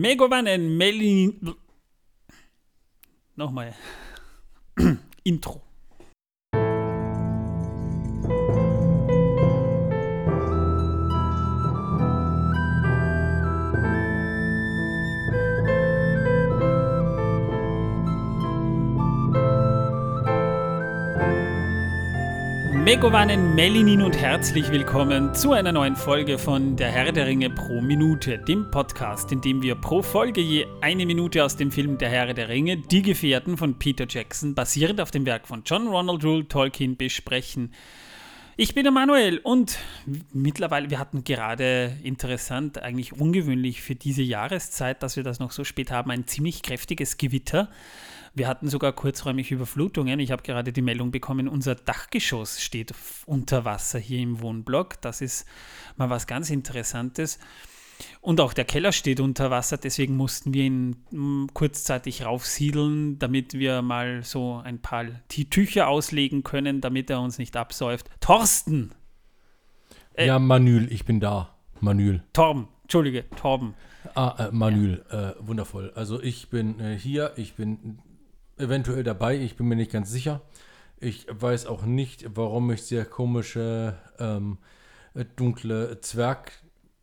Megowannen Melin. Nochmal. Intro. Megowannen, Melinin und herzlich willkommen zu einer neuen Folge von Der Herr der Ringe pro Minute, dem Podcast, in dem wir pro Folge je eine Minute aus dem Film Der Herr der Ringe, Die Gefährten von Peter Jackson, basierend auf dem Werk von John Ronald Rule Tolkien, besprechen. Ich bin der Manuel und mittlerweile, wir hatten gerade interessant, eigentlich ungewöhnlich für diese Jahreszeit, dass wir das noch so spät haben, ein ziemlich kräftiges Gewitter. Wir hatten sogar kurzräumig Überflutungen. Ich habe gerade die Meldung bekommen, unser Dachgeschoss steht unter Wasser hier im Wohnblock. Das ist mal was ganz Interessantes. Und auch der Keller steht unter Wasser, deswegen mussten wir ihn mm, kurzzeitig raufsiedeln, damit wir mal so ein paar Tücher auslegen können, damit er uns nicht absäuft. Thorsten! Äh, ja, Manül, ich bin da. Manül. Torben, Entschuldige, Torben. Ah, äh, Manül, ja. äh, wundervoll. Also ich bin äh, hier, ich bin eventuell dabei, ich bin mir nicht ganz sicher. Ich weiß auch nicht, warum mich der komische ähm, dunkle Zwerg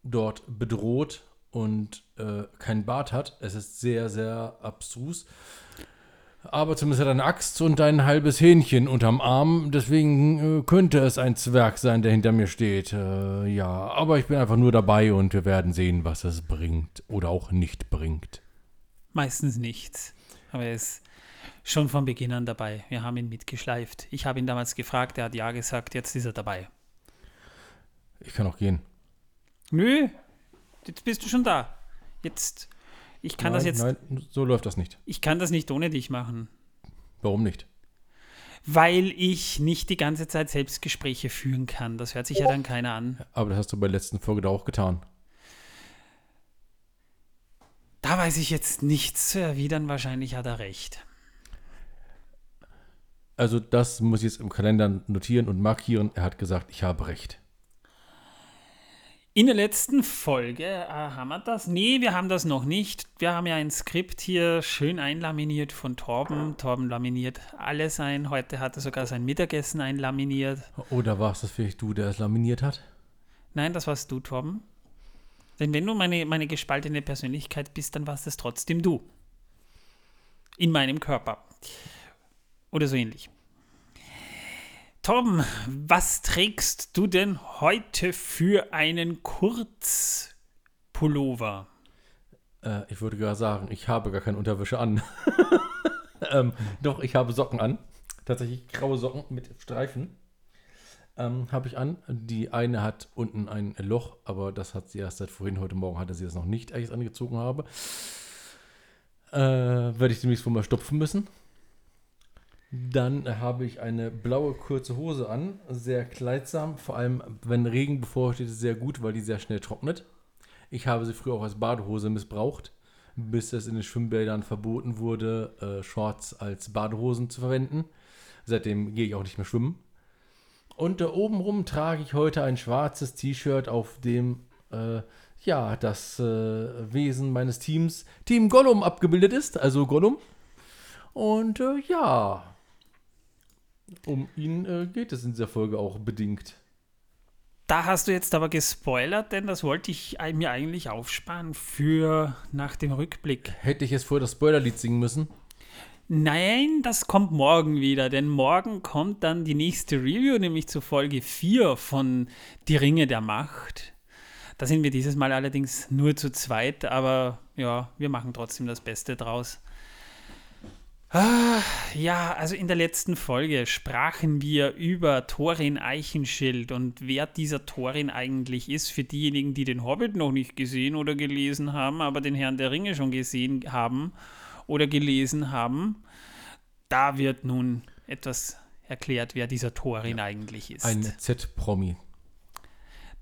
dort bedroht und äh, kein Bart hat. Es ist sehr, sehr abstrus. Aber zumindest hat er eine Axt und ein halbes Hähnchen unterm Arm. Deswegen äh, könnte es ein Zwerg sein, der hinter mir steht. Äh, ja, aber ich bin einfach nur dabei und wir werden sehen, was es bringt oder auch nicht bringt. Meistens nichts. Aber er ist schon von Beginn an dabei. Wir haben ihn mitgeschleift. Ich habe ihn damals gefragt, er hat ja gesagt, jetzt ist er dabei. Ich kann auch gehen. Nö, jetzt bist du schon da. Jetzt, ich kann nein, das jetzt. Nein, so läuft das nicht. Ich kann das nicht ohne dich machen. Warum nicht? Weil ich nicht die ganze Zeit Selbstgespräche führen kann. Das hört sich ja dann keiner an. Aber das hast du bei der letzten Folge da auch getan. Da weiß ich jetzt nichts zu erwidern. Wahrscheinlich hat er recht. Also das muss ich jetzt im Kalender notieren und markieren. Er hat gesagt, ich habe recht. In der letzten Folge äh, haben wir das? Nee, wir haben das noch nicht. Wir haben ja ein Skript hier schön einlaminiert von Torben. Torben laminiert alles ein. Heute hat er sogar sein Mittagessen einlaminiert. Oder war es das vielleicht du, der es laminiert hat? Nein, das warst du, Torben. Denn wenn du meine, meine gespaltene Persönlichkeit bist, dann warst es trotzdem du. In meinem Körper. Oder so ähnlich. Tom, was trägst du denn heute für einen Kurzpullover? Äh, ich würde gar sagen, ich habe gar keine Unterwäsche an. ähm, doch, ich habe Socken an. Tatsächlich graue Socken mit Streifen ähm, habe ich an. Die eine hat unten ein Loch, aber das hat sie erst seit vorhin. Heute Morgen hatte sie das noch nicht, als ich es angezogen habe. Äh, werde ich demnächst wohl mal stopfen müssen. Dann habe ich eine blaue kurze Hose an, sehr kleidsam, vor allem wenn Regen bevorsteht, sehr gut, weil die sehr schnell trocknet. Ich habe sie früher auch als Badehose missbraucht, bis es in den Schwimmbädern verboten wurde, äh, Shorts als Badehosen zu verwenden. Seitdem gehe ich auch nicht mehr schwimmen. Und äh, obenrum trage ich heute ein schwarzes T-Shirt, auf dem äh, ja das äh, Wesen meines Teams, Team Gollum, abgebildet ist, also Gollum. Und äh, ja, um ihn äh, geht es in dieser Folge auch bedingt. Da hast du jetzt aber gespoilert, denn das wollte ich mir eigentlich aufsparen für nach dem Rückblick. Hätte ich jetzt vorher das Spoilerlied singen müssen? Nein, das kommt morgen wieder, denn morgen kommt dann die nächste Review, nämlich zu Folge 4 von Die Ringe der Macht. Da sind wir dieses Mal allerdings nur zu zweit, aber ja, wir machen trotzdem das Beste draus. Ja, also in der letzten Folge sprachen wir über Thorin Eichenschild und wer dieser Thorin eigentlich ist, für diejenigen, die den Hobbit noch nicht gesehen oder gelesen haben, aber den Herrn der Ringe schon gesehen haben oder gelesen haben. Da wird nun etwas erklärt, wer dieser Thorin ja, eigentlich ist. Ein Z-Promi.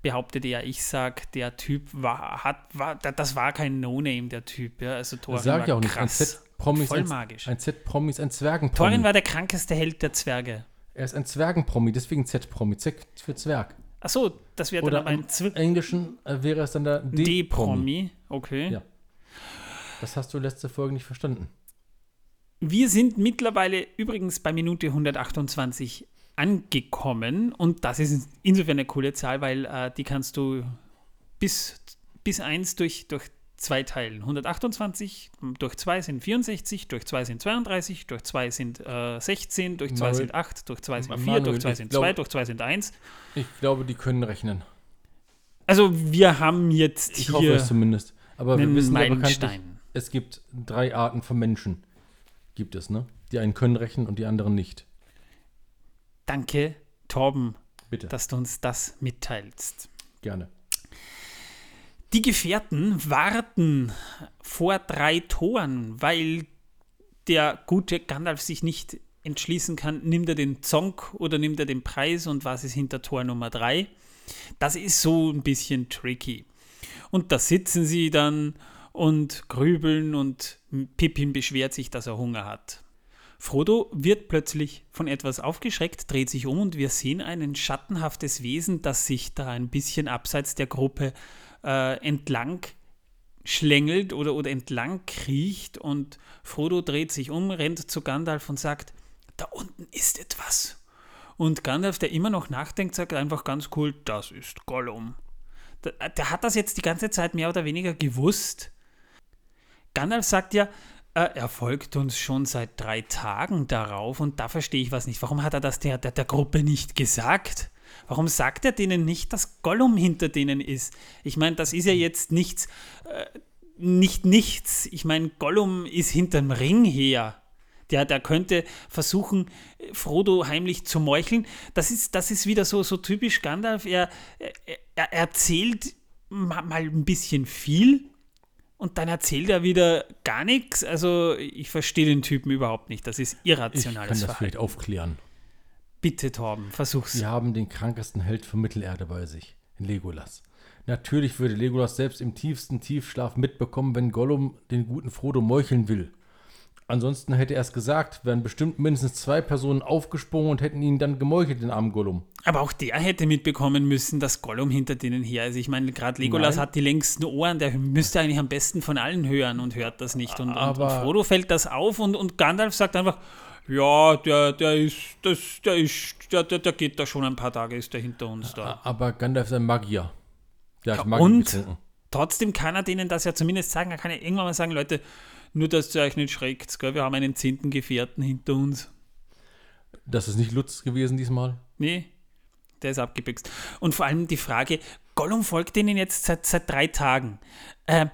Behauptet er, ich sag, der Typ war, hat, war, das war kein No-Name, der Typ. Ja, also Thorin sag war ja auch nicht, krass. Promis Voll ein, magisch. Ein Z-Promi ist ein Zwergenpromi. Thorin war der krankeste Held der Zwerge. Er ist ein Zwergenpromi, deswegen Z-Promi. Z für Zwerg. Achso, das wäre dann aber ein im Zw Englischen äh, wäre es dann der D-Promi. Okay. Ja. Das hast du letzte Folge nicht verstanden. Wir sind mittlerweile übrigens bei Minute 128 angekommen und das ist insofern eine coole Zahl, weil äh, die kannst du bis, bis 1 durch, durch 2 teilen. 128 durch 2 sind 64, durch 2 sind 32, durch 2 sind äh, 16, durch 2 sind 8, durch 2 sind 4, durch 2 sind 2, durch 2 sind 1. Ich glaube, die können rechnen. Also wir haben jetzt Ich hier hoffe es zumindest. Aber wir wissen ja Meilenstein. es gibt drei Arten von Menschen. Gibt es, ne? Die einen können rechnen und die anderen nicht. Danke, Torben, Bitte. dass du uns das mitteilst. Gerne. Die Gefährten warten vor drei Toren, weil der gute Gandalf sich nicht entschließen kann, nimmt er den Zonk oder nimmt er den Preis und was ist hinter Tor Nummer drei. Das ist so ein bisschen tricky. Und da sitzen sie dann und grübeln und Pippin beschwert sich, dass er Hunger hat. Frodo wird plötzlich von etwas aufgeschreckt, dreht sich um und wir sehen ein schattenhaftes Wesen, das sich da ein bisschen abseits der Gruppe äh, entlang schlängelt oder, oder entlang kriecht und Frodo dreht sich um, rennt zu Gandalf und sagt, da unten ist etwas. Und Gandalf, der immer noch nachdenkt, sagt einfach ganz cool, das ist Gollum. Der, der hat das jetzt die ganze Zeit mehr oder weniger gewusst. Gandalf sagt ja, äh, er folgt uns schon seit drei Tagen darauf und da verstehe ich was nicht. Warum hat er das der, der, der Gruppe nicht gesagt? Warum sagt er denen nicht, dass Gollum hinter denen ist? Ich meine, das ist ja jetzt nichts, äh, nicht nichts. Ich meine, Gollum ist hinterm Ring her. Der, der könnte versuchen, Frodo heimlich zu meucheln. Das ist, das ist wieder so, so typisch Gandalf. Er, er, er erzählt ma- mal ein bisschen viel und dann erzählt er wieder gar nichts. Also ich verstehe den Typen überhaupt nicht. Das ist Ich kann irrationales das Verhalten. vielleicht aufklären. Bitte, Torben, versuch's. Sie haben den krankesten Held von Mittelerde bei sich, in Legolas. Natürlich würde Legolas selbst im tiefsten Tiefschlaf mitbekommen, wenn Gollum den guten Frodo meucheln will. Ansonsten hätte er es gesagt, wären bestimmt mindestens zwei Personen aufgesprungen und hätten ihn dann gemeuchelt, den armen Gollum. Aber auch der hätte mitbekommen müssen, dass Gollum hinter denen her ist. Ich meine, gerade Legolas Nein. hat die längsten Ohren, der müsste eigentlich am besten von allen hören und hört das nicht. Und, und, und Frodo fällt das auf und, und Gandalf sagt einfach, ja, der, der ist, das, der ist, der, der, der geht da schon ein paar Tage, ist der hinter uns da. Aber Gandalf ist ein Magier. Der hat Ja, Magie und? getrunken. Trotzdem kann er denen das ja zumindest sagen. Er kann ja irgendwann mal sagen, Leute, nur dass ihr euch nicht schreckt, gell? wir haben einen zehnten Gefährten hinter uns. Das ist nicht Lutz gewesen diesmal. Nee, der ist abgebixt. Und vor allem die Frage, Gollum folgt denen jetzt seit, seit drei Tagen. Äh,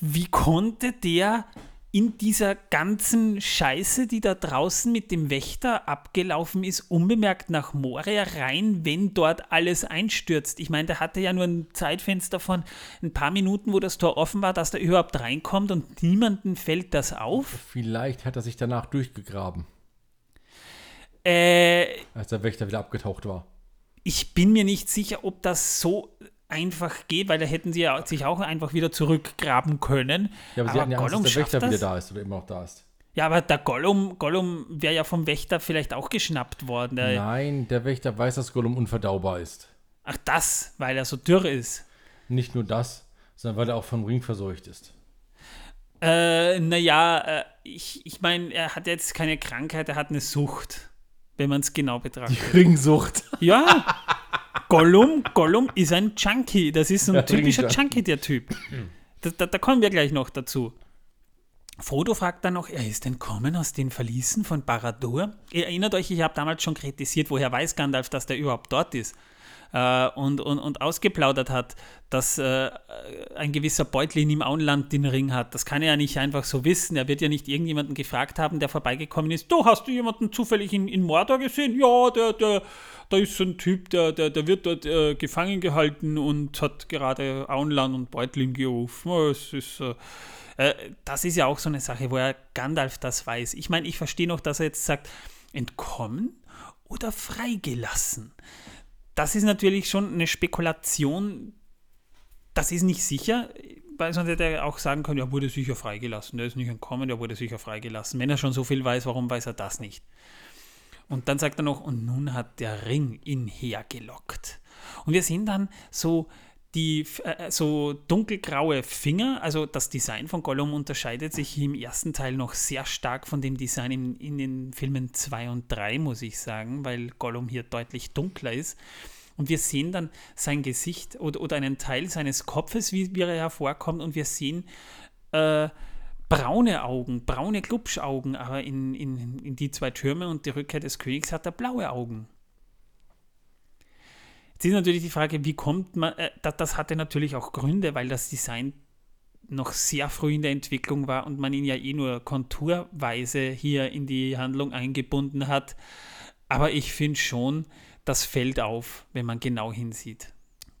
wie konnte der in dieser ganzen Scheiße, die da draußen mit dem Wächter abgelaufen ist, unbemerkt nach Moria rein, wenn dort alles einstürzt? Ich meine, der hatte ja nur ein Zeitfenster von ein paar Minuten, wo das Tor offen war, dass der überhaupt reinkommt und niemanden fällt das auf. Vielleicht hat er sich danach durchgegraben, Äh, als der Wächter wieder abgetaucht war. ich bin mir nicht sicher, ob das so einfach geht, weil da hätten sie ja sich auch einfach wieder zurückgraben können. Ja, aber, sie hatten ja Angst, dass der Wächter wieder da ist oder immer noch da ist. Ja, aber der Gollum, Gollum wäre ja vom Wächter vielleicht auch geschnappt worden. Der, Nein, der Wächter weiß, dass Gollum unverdaubar ist. Ach, das, weil er so dürr ist. Nicht nur das, sondern weil er auch vom Ring verseucht ist. Äh, naja, äh, ich, ich meine, er hat jetzt keine Krankheit, er hat eine Sucht, wenn man es genau betrachtet. Die Ringsucht. Ja, Gollum, Gollum ist ein Junkie. Das ist so ein Ja, typischer. Junkie, der Typ. Da, da, da kommen wir gleich noch dazu. Frodo fragt dann noch, er ist entkommen aus den Verließen von Barad-dûr. Ihr erinnert euch, ich habe damals schon kritisiert, woher weiß Gandalf, dass der überhaupt dort ist. Äh, und, und, und ausgeplaudert hat, dass äh, ein gewisser Beutlin im Auenland den Ring hat. Das kann er ja nicht einfach so wissen. Er wird ja nicht irgendjemanden gefragt haben, der vorbeigekommen ist. Du, hast du jemanden zufällig in, in Mordor gesehen? Ja, der, der, da ist so ein Typ, der, der, der wird dort äh, gefangen gehalten und hat gerade Auenland und Beutlin gerufen. Oh, Es ist, äh, äh, das ist ja auch so eine Sache, wo er Gandalf das weiß. Ich meine, ich verstehe noch, dass er jetzt sagt, entkommen oder freigelassen. Das ist natürlich schon eine Spekulation. Das ist nicht sicher, weil sonst hätte er auch sagen können, er wurde sicher freigelassen. Der ist nicht entkommen, der wurde sicher freigelassen. Wenn er schon so viel weiß, warum weiß er das nicht? Und dann sagt er noch, und nun hat der Ring ihn hergelockt. Und wir sehen dann so die äh, so dunkelgraue Finger, also das Design von Gollum unterscheidet sich im ersten Teil noch sehr stark von dem Design in, in den Filmen 2 und 3, muss ich sagen, weil Gollum hier deutlich dunkler ist. Und wir sehen dann sein Gesicht oder, oder einen Teil seines Kopfes, wie, wie er hervorkommt, und wir sehen äh, braune Augen, braune Glubschaugen, aber in, in, in die zwei Türme und die Rückkehr des Königs hat er blaue Augen. Jetzt ist natürlich die Frage, wie kommt man, äh, das, das hatte natürlich auch Gründe, weil das Design noch sehr früh in der Entwicklung war und man ihn ja eh nur konturweise hier in die Handlung eingebunden hat. Aber ich finde schon, das fällt auf, wenn man genau hinsieht.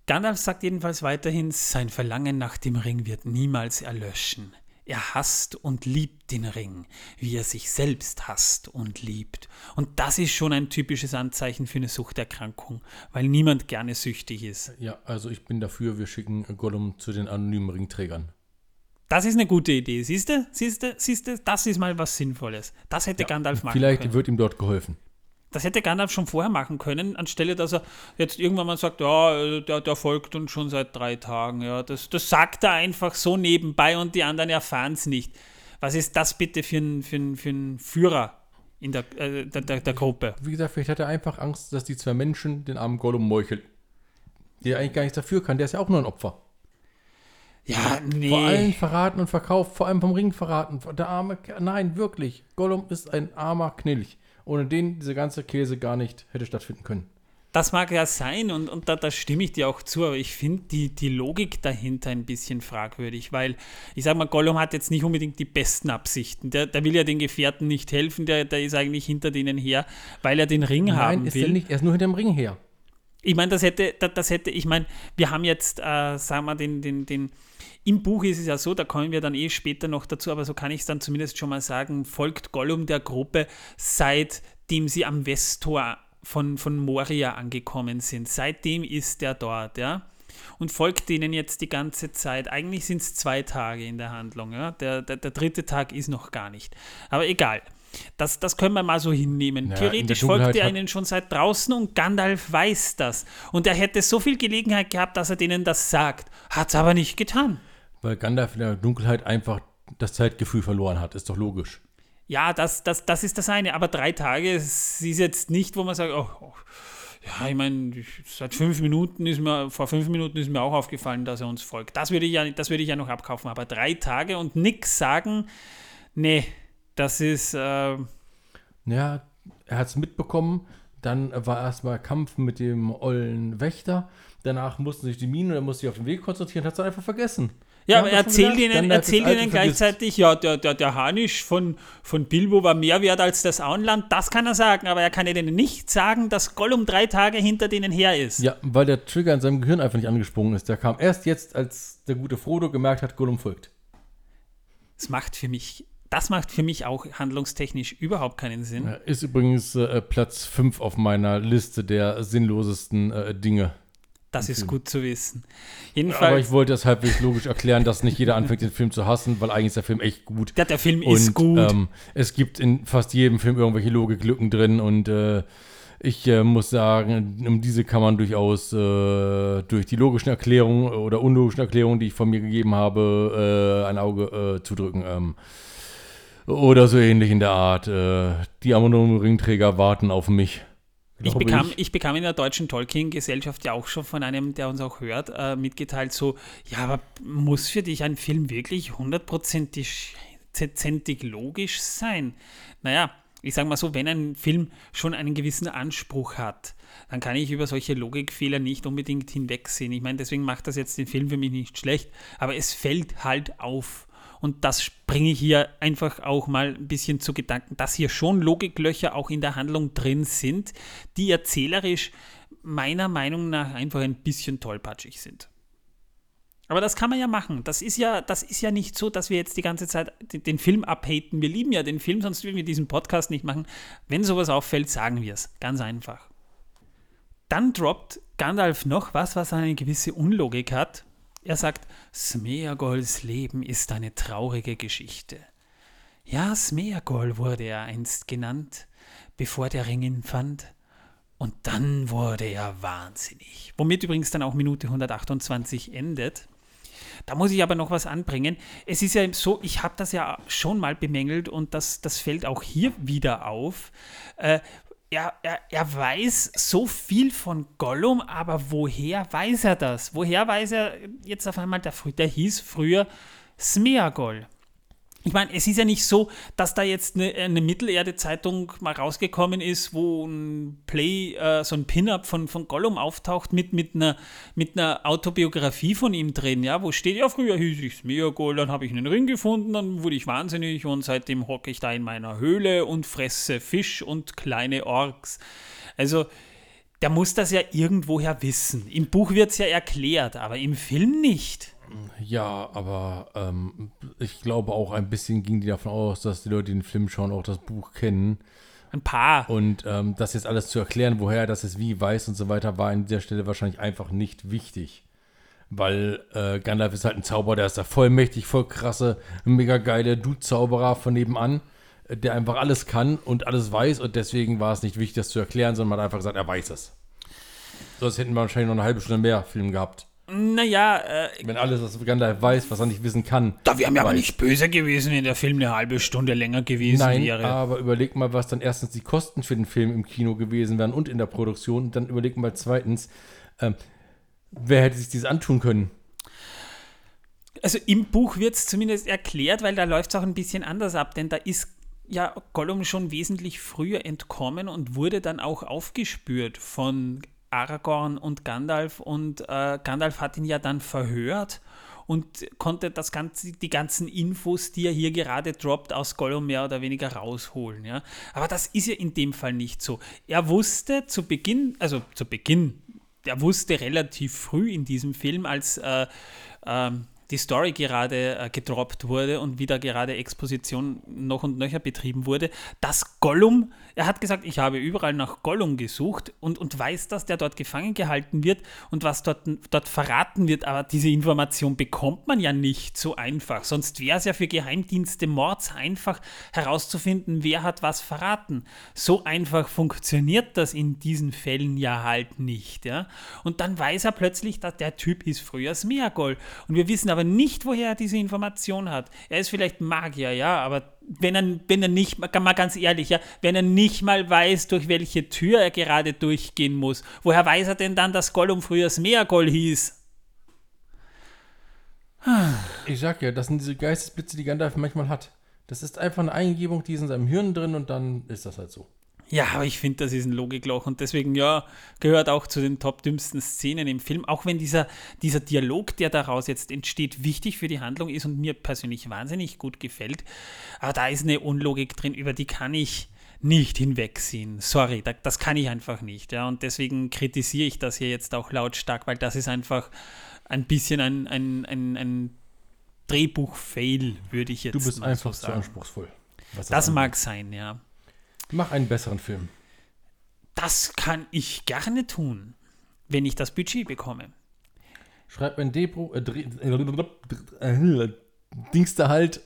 Gandalf sagt jedenfalls weiterhin, sein Verlangen nach dem Ring wird niemals erlöschen. Er hasst und liebt den Ring, wie er sich selbst hasst und liebt. Und das ist schon ein typisches Anzeichen für eine Suchterkrankung, weil niemand gerne süchtig ist. Ja, also ich bin dafür, wir schicken Gollum zu den anonymen Ringträgern. Das ist eine gute Idee. Siehst du? Siehst du? Siehst du? Das ist mal was Sinnvolles. Das hätte ja, Gandalf machen vielleicht können. Vielleicht wird ihm dort geholfen. Das hätte Gandalf schon vorher machen können, anstelle dass er jetzt irgendwann mal sagt, ja, der, der folgt uns schon seit drei Tagen. Ja, das, das sagt er einfach so nebenbei und die anderen erfahren es nicht. Was ist das bitte für ein, für ein, für ein Führer in der, äh, der, der, der, Gruppe? Wie gesagt, vielleicht hat er einfach Angst, dass die zwei Menschen den armen Gollum meucheln. Der eigentlich gar nichts dafür kann, der ist ja auch nur ein Opfer. Ja, nee. Vor allem verraten und verkauft, vor allem vom Ring verraten. Der arme, nein, wirklich. Gollum ist ein armer Knilch ohne den diese ganze Käse gar nicht hätte stattfinden können. Das mag ja sein und, und da, da stimme ich dir auch zu, aber ich finde die, die Logik dahinter ein bisschen fragwürdig, weil ich sage mal, Gollum hat jetzt nicht unbedingt die besten Absichten. Der, der will ja den Gefährten nicht helfen, der, der ist eigentlich hinter denen her, weil er den Ring Nein, haben ist will. Er, nicht, er ist nur hinter dem Ring her. Ich meine, das hätte, das, hätte, ich meine, wir haben jetzt, äh, sagen wir, den, den, den, im Buch ist es ja so, da kommen wir dann eh später noch dazu, aber so kann ich es dann zumindest schon mal sagen, folgt Gollum der Gruppe seit seitdem sie am Westtor von, von Moria angekommen sind. Seitdem ist er dort, ja. Und folgt denen jetzt die ganze Zeit. Eigentlich sind es zwei Tage in der Handlung, ja. Der, der, der dritte Tag ist noch gar nicht. Aber egal. Das, das können wir mal so hinnehmen. Ja, Theoretisch folgt er ihnen schon seit draußen und Gandalf weiß das. Und er hätte so viel Gelegenheit gehabt, dass er denen das sagt. Hat es aber nicht getan. Weil Gandalf in der Dunkelheit einfach das Zeitgefühl verloren hat. Ist doch logisch. Ja, das, das, das ist das eine. Aber drei Tage ist jetzt nicht, wo man sagt, oh, oh ja, ich meine, seit fünf Minuten ist mir, vor fünf Minuten ist mir auch aufgefallen, dass er uns folgt. Das würde ich ja, das würde ich ja noch abkaufen. Aber drei Tage und nichts sagen, nee, das ist. Äh ja, er hat es mitbekommen. Dann war erstmal Kampf mit dem ollen Wächter. Danach mussten sich die Minen, er musste sich auf den Weg konzentrieren, hat es einfach vergessen. Ja, aber erzählt ihnen, erzählt ihnen gleichzeitig, ja, der, der, der Hanisch von, von Bilbo war mehr wert als das Auenland, das kann er sagen, aber er kann ihnen nicht sagen, dass Gollum drei Tage hinter denen her ist. Ja, weil der Trigger in seinem Gehirn einfach nicht angesprungen ist. Der kam erst jetzt, als der gute Frodo gemerkt hat, Gollum folgt. Das macht für mich, das macht für mich auch handlungstechnisch überhaupt keinen Sinn. Ist übrigens äh, Platz 5 auf meiner Liste der sinnlosesten äh, Dinge. Das ist gut zu wissen. Jedenfalls, Aber ich wollte das halbwegs logisch erklären, dass nicht jeder anfängt, den Film zu hassen, weil eigentlich ist der Film echt gut. Ja, der Film und, ist gut. Ähm, es gibt in fast jedem Film irgendwelche Logiklücken drin und äh, ich äh, muss sagen, um diese kann man durchaus äh, durch die logischen Erklärungen oder unlogischen Erklärungen, die ich von mir gegeben habe, äh, ein Auge äh, zudrücken. Ähm, oder so ähnlich in der Art. Äh, die anonymen Ringträger warten auf mich. Ich bekam, ich. ich. bekam in der deutschen Tolkien-Gesellschaft ja auch schon von einem, der uns auch hört, äh, mitgeteilt, so, ja, aber muss für dich ein Film wirklich hundertprozentig logisch sein? Naja, ich sage mal so, wenn ein Film schon einen gewissen Anspruch hat, dann kann ich über solche Logikfehler nicht unbedingt hinwegsehen. Ich meine, deswegen macht das jetzt den Film für mich nicht schlecht, aber es fällt halt auf. Und das bringe ich hier einfach auch mal ein bisschen zu Gedanken, dass hier schon Logiklöcher auch in der Handlung drin sind, die erzählerisch meiner Meinung nach einfach ein bisschen tollpatschig sind. Aber das kann man ja machen. Das ist ja, das ist ja nicht so, dass wir jetzt die ganze Zeit den Film abhaten. Wir lieben ja den Film, sonst würden wir diesen Podcast nicht machen. Wenn sowas auffällt, sagen wir es. Ganz einfach. Dann droppt Gandalf noch was, was eine gewisse Unlogik hat. Er sagt, Smeagols Leben ist eine traurige Geschichte. Ja, Smeagol wurde er einst genannt, bevor der Ring ihn fand. Und dann wurde er wahnsinnig. Womit übrigens dann auch Minute 128 endet. Da muss ich aber noch was anbringen. Es ist ja so, ich habe das ja schon mal bemängelt und das, das fällt auch hier wieder auf. Äh, er, er, er weiß so viel von Gollum, aber woher weiß er das? Woher weiß er jetzt auf einmal, der, der hieß früher Smeagol? Ich meine, es ist ja nicht so, dass da jetzt eine, eine Mittelerde-Zeitung mal rausgekommen ist, wo ein Play, äh, so ein Pin-Up von, von Gollum auftaucht mit, mit, einer, mit einer Autobiografie von ihm drin, ja, wo steht, ja, früher hieß ich Smeagol, dann habe ich einen Ring gefunden, dann wurde ich wahnsinnig und seitdem hocke ich da in meiner Höhle und fresse Fisch und kleine Orks. Also, der muss das ja irgendwoher wissen. Im Buch wird es ja erklärt, aber im Film nicht. Ja, aber ähm, ich glaube auch ein bisschen ging die davon aus, dass die Leute, die den Film schauen, auch das Buch kennen. Ein paar. Und ähm, das jetzt alles zu erklären, woher er das jetzt wie weiß und so weiter, war an dieser Stelle wahrscheinlich einfach nicht wichtig. Weil äh, Gandalf ist halt ein Zauberer, der ist da voll mächtig, voll krasse, mega geile Dude-Zauberer von nebenan, äh, der einfach alles kann und alles weiß und deswegen war es nicht wichtig, das zu erklären, sondern man hat einfach gesagt, er weiß es. Sonst hätten wir wahrscheinlich noch eine halbe Stunde mehr Film gehabt. Naja, äh, Wenn alles, was Gandalf weiß, was er nicht wissen kann. da wäre mir aber nicht böse gewesen, wenn der Film eine halbe Stunde länger gewesen Nein, wäre. aber überleg mal, was dann erstens die Kosten für den Film im Kino gewesen wären und in der Produktion. Und dann überleg mal zweitens, ähm, wer hätte sich dies antun können? Also im Buch wird es zumindest erklärt, weil da läuft es auch ein bisschen anders ab, denn da ist ja Gollum schon wesentlich früher entkommen und wurde dann auch aufgespürt von Aragorn und Gandalf und äh, Gandalf hat ihn ja dann verhört und konnte das ganze, die ganzen Infos, die er hier gerade droppt, aus Gollum mehr oder weniger rausholen. Ja? Aber das ist ja in dem Fall nicht so. Er wusste zu Beginn, also zu Beginn, er wusste relativ früh in diesem Film, als äh, ähm, die Story gerade äh, gedroppt wurde und wieder gerade Exposition noch und nöcher betrieben wurde, dass Gollum, er hat gesagt, ich habe überall nach Gollum gesucht und, und weiß, dass der dort gefangen gehalten wird und was dort, dort verraten wird, aber diese Information bekommt man ja nicht so einfach. Sonst wäre es ja für Geheimdienste Mords einfach herauszufinden, wer hat was verraten. So einfach funktioniert das in diesen Fällen ja halt nicht. Ja? Und dann weiß er plötzlich, dass der Typ ist früher Smeagol. Und wir wissen aber nicht, woher er diese Information hat. Er ist vielleicht Magier, ja, aber wenn er, wenn er nicht, mal ganz ehrlich, ja, wenn er nicht mal weiß, durch welche Tür er gerade durchgehen muss, woher weiß er denn dann, dass Gollum früher Smeagol hieß? Ich sag ja, das sind diese Geistesblitze, die Gandalf manchmal hat. Das ist einfach eine Eingebung, die ist in seinem Hirn drin und dann ist das halt so. Ja, aber ich finde, das ist ein Logikloch und deswegen, ja, gehört auch zu den top dümmsten Szenen im Film. Auch wenn dieser, dieser Dialog, der daraus jetzt entsteht, wichtig für die Handlung ist und mir persönlich wahnsinnig gut gefällt. Aber da ist eine Unlogik drin, über die kann ich nicht hinwegsehen. Sorry, da, das kann ich einfach nicht. Ja, und deswegen kritisiere ich das hier jetzt auch lautstark, weil das ist einfach ein bisschen ein, ein, ein, ein Drehbuch-Fail, würde ich jetzt Du bist einfach so zu sagen. anspruchsvoll. was Das mag sein, ja. Mach einen besseren Film. Das kann ich gerne tun, wenn ich das Budget bekomme. Schreib ein Drehbuch, äh, Dreh, äh, Dings da halt,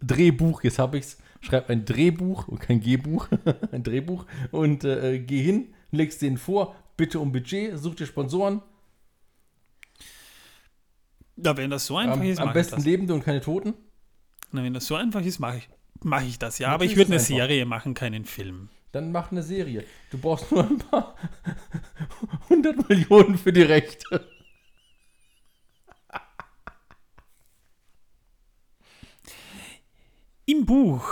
Drehbuch, jetzt hab ich's. Schreib ein Drehbuch und kein Gehbuch, ein Drehbuch und äh, geh hin, legst denen vor, bitte um Budget, such dir Sponsoren, Na, wenn das so einfach am, ist, am besten. Lebende und keine Toten. Na, wenn das so einfach ist, mache ich, mach ich das. Ja, aber ich würde eine einfach. Serie machen, keinen Film. Dann mach eine Serie. Du brauchst nur ein paar 100 Millionen für die Rechte. Im Buch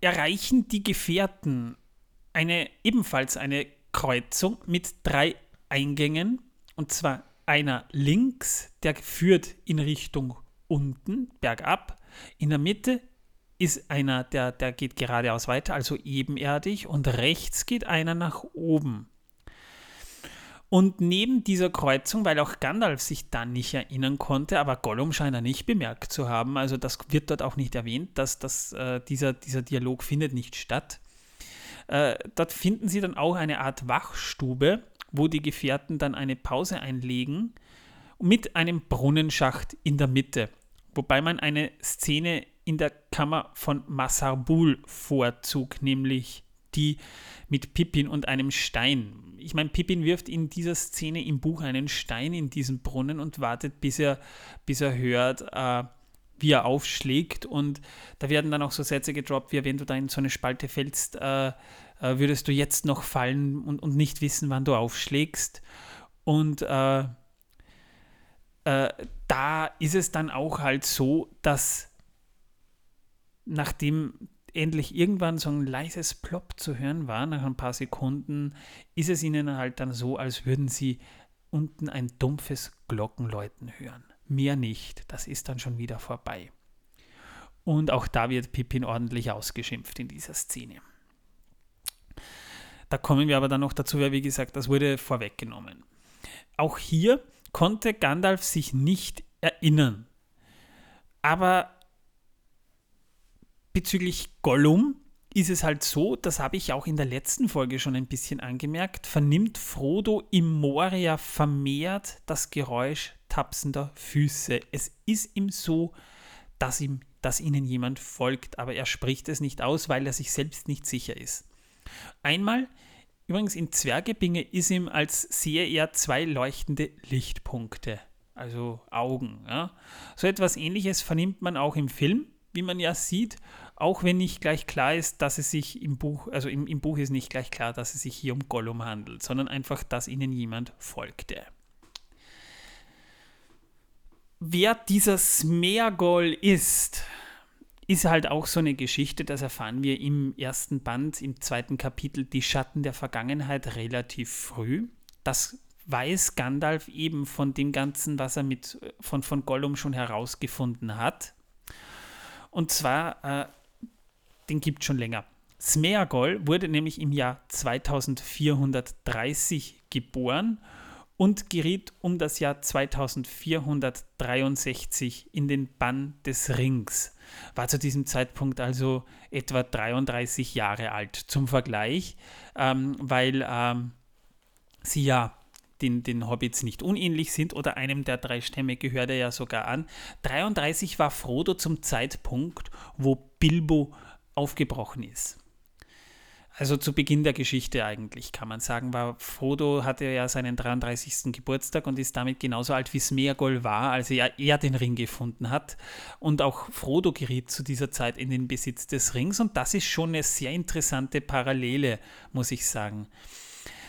erreichen die Gefährten eine, ebenfalls eine Kreuzung mit drei Eingängen. Und zwar einer links, der führt in Richtung unten, bergab. In der Mitte ist einer, der, der geht geradeaus weiter, also ebenerdig. Und rechts geht einer nach oben. Und neben dieser Kreuzung, weil auch Gandalf sich dann nicht erinnern konnte, aber Gollum scheint er nicht bemerkt zu haben, also das wird dort auch nicht erwähnt, dass, dass äh, dieser, dieser Dialog findet nicht statt. Äh, dort finden sie dann auch eine Art Wachstube, wo die Gefährten dann eine Pause einlegen, mit einem Brunnenschacht in der Mitte. Wobei man eine Szene in der Kammer von Massarbul vorzog, nämlich die mit Pippin und einem Stein. ich meine, Pippin wirft in dieser Szene im Buch einen Stein in diesen Brunnen und wartet, bis er, bis er hört, äh, wie er aufschlägt. Und da werden dann auch so Sätze gedroppt, wie wenn du da in so eine Spalte fällst, äh, äh, würdest du jetzt noch fallen und, und nicht wissen, wann du aufschlägst. Und äh, äh, da ist es dann auch halt so, dass nachdem endlich irgendwann so ein leises Plop zu hören war, nach ein paar Sekunden, ist es ihnen halt dann so, als würden sie unten ein dumpfes Glockenläuten hören. Mehr nicht, das ist dann schon wieder vorbei. Und auch da wird Pippin ordentlich ausgeschimpft in dieser Szene. Da kommen wir aber dann noch dazu, weil wie gesagt, das wurde vorweggenommen. Auch hier konnte Gandalf sich nicht erinnern. Aber bezüglich Gollum ist es halt so, das habe ich auch in der letzten Folge schon ein bisschen angemerkt, vernimmt Frodo im Moria vermehrt das Geräusch tapsender Füße. Es ist ihm so, dass, ihm, dass ihnen jemand folgt, aber er spricht es nicht aus, weil er sich selbst nicht sicher ist. Einmal, übrigens in Zwergebinge, ist ihm, als sehe er zwei leuchtende Lichtpunkte, also Augen. Ja. So etwas ähnliches vernimmt man auch im Film, wie man ja sieht, auch wenn nicht gleich klar ist, dass es sich im Buch, also im, im Buch ist nicht gleich klar, dass es sich hier um Gollum handelt, sondern einfach, dass ihnen jemand folgte. Wer dieser Smeagol ist, ist halt auch so eine Geschichte, das erfahren wir im ersten Band, im zweiten Kapitel, die Schatten der Vergangenheit relativ früh. Das weiß Gandalf eben von dem Ganzen, was er mit, von, von Gollum schon herausgefunden hat. Und zwar, äh, den gibt es schon länger. Smeagol wurde nämlich im Jahr 2430 geboren und geriet um das Jahr 2463 in den Bann des Rings. War zu diesem Zeitpunkt also etwa 33 Jahre alt. Zum Vergleich, ähm, weil ähm, sie ja den, den Hobbits nicht unähnlich sind oder einem der drei Stämme gehört er ja sogar an. 33 war Frodo zum Zeitpunkt, wo Bilbo aufgebrochen ist. Also zu Beginn der Geschichte eigentlich, kann man sagen, war Frodo hatte ja seinen 33. Geburtstag und ist damit genauso alt wie Smeagol war, als er, er den Ring gefunden hat. Und auch Frodo geriet zu dieser Zeit in den Besitz des Rings und das ist schon eine sehr interessante Parallele, muss ich sagen.